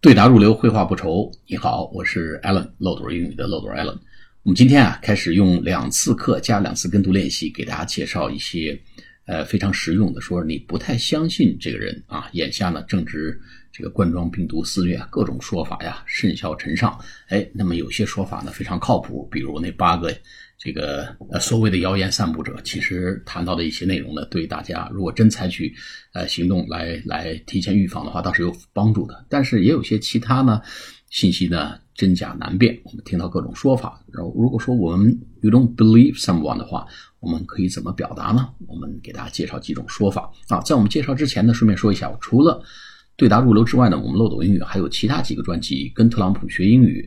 对答如流，绘画不愁。你好，我是 Alan，漏斗英语的漏斗 Alan。我们今天啊，开始用两次课加两次跟读练习，给大家介绍一些呃非常实用的，说你不太相信这个人啊。眼下呢，正值这个冠状病毒肆虐，各种说法呀甚嚣尘上。哎，那么有些说法呢非常靠谱，比如那八个。这个呃所谓的谣言散布者，其实谈到的一些内容呢，对大家如果真采取呃行动来来提前预防的话，倒是有帮助的。但是也有些其他呢信息呢真假难辨，我们听到各种说法。然后如果说我们 you don't believe someone 的话，我们可以怎么表达呢？我们给大家介绍几种说法啊。在我们介绍之前呢，顺便说一下，除了对答如流之外呢，我们漏斗英语还有其他几个专辑，跟特朗普学英语。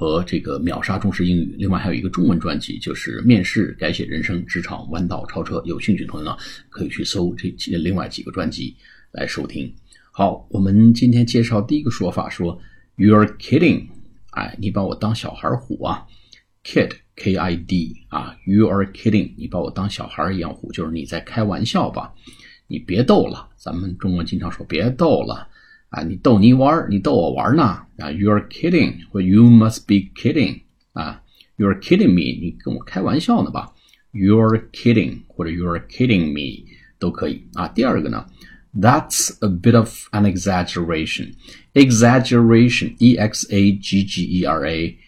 和这个秒杀中式英语，另外还有一个中文专辑，就是面试改写人生，职场弯道超车。有兴趣的朋友呢，可以去搜这另外几个专辑来收听。好，我们今天介绍第一个说法，说 You're kidding，哎，你把我当小孩儿唬啊，kid k i d 啊，You are kidding，你把我当小孩一样唬，就是你在开玩笑吧？你别逗了，咱们中文经常说别逗了。啊，你逗你玩儿你逗我玩儿呢？啊，You're kidding，或 You must be kidding，啊，You're kidding me，你跟我开玩笑呢吧？You're kidding，或者 You're kidding me 都可以啊。第二个呢，That's a bit of an exaggeration，exaggeration，e x a g g e r a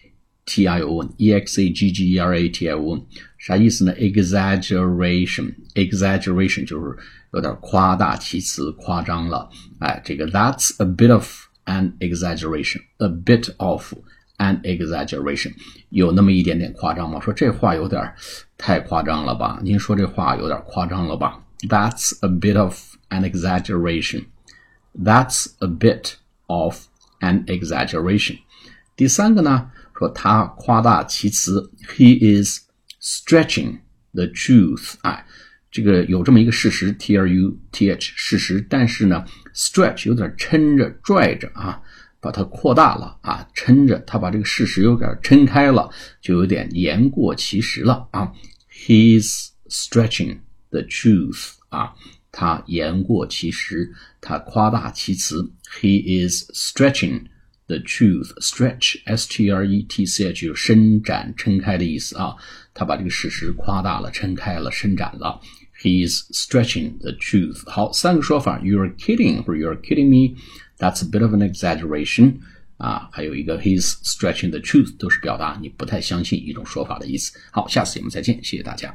t i o n，e x a g g e r a t i o n，啥意思呢？exaggeration，exaggeration 就是。有点夸大其词，夸张了。哎，这个 That's a bit of an exaggeration，a bit of an exaggeration，有那么一点点夸张吗？说这话有点太夸张了吧？您说这话有点夸张了吧？That's a bit of an exaggeration。That's a bit of an exaggeration。第三个呢， 说他夸大其词，He is stretching the truth。哎。这个有这么一个事实，t r u t h 事实，但是呢，stretch 有点撑着、拽着啊，把它扩大了啊，撑着，他把这个事实有点撑开了，就有点言过其实了啊。He is stretching the truth 啊，他言过其实，他夸大其词。He is stretching the truth. Stretch, s t r e t c h 就伸展、撑开的意思啊。他把这个事实夸大了、撑开了、伸展了。He's stretching the truth. 好，三个说法，You're kidding 或者 You're kidding me. That's a bit of an exaggeration. 啊，还有一个 He's stretching the truth，都是表达你不太相信一种说法的意思。好，下次节目再见，谢谢大家。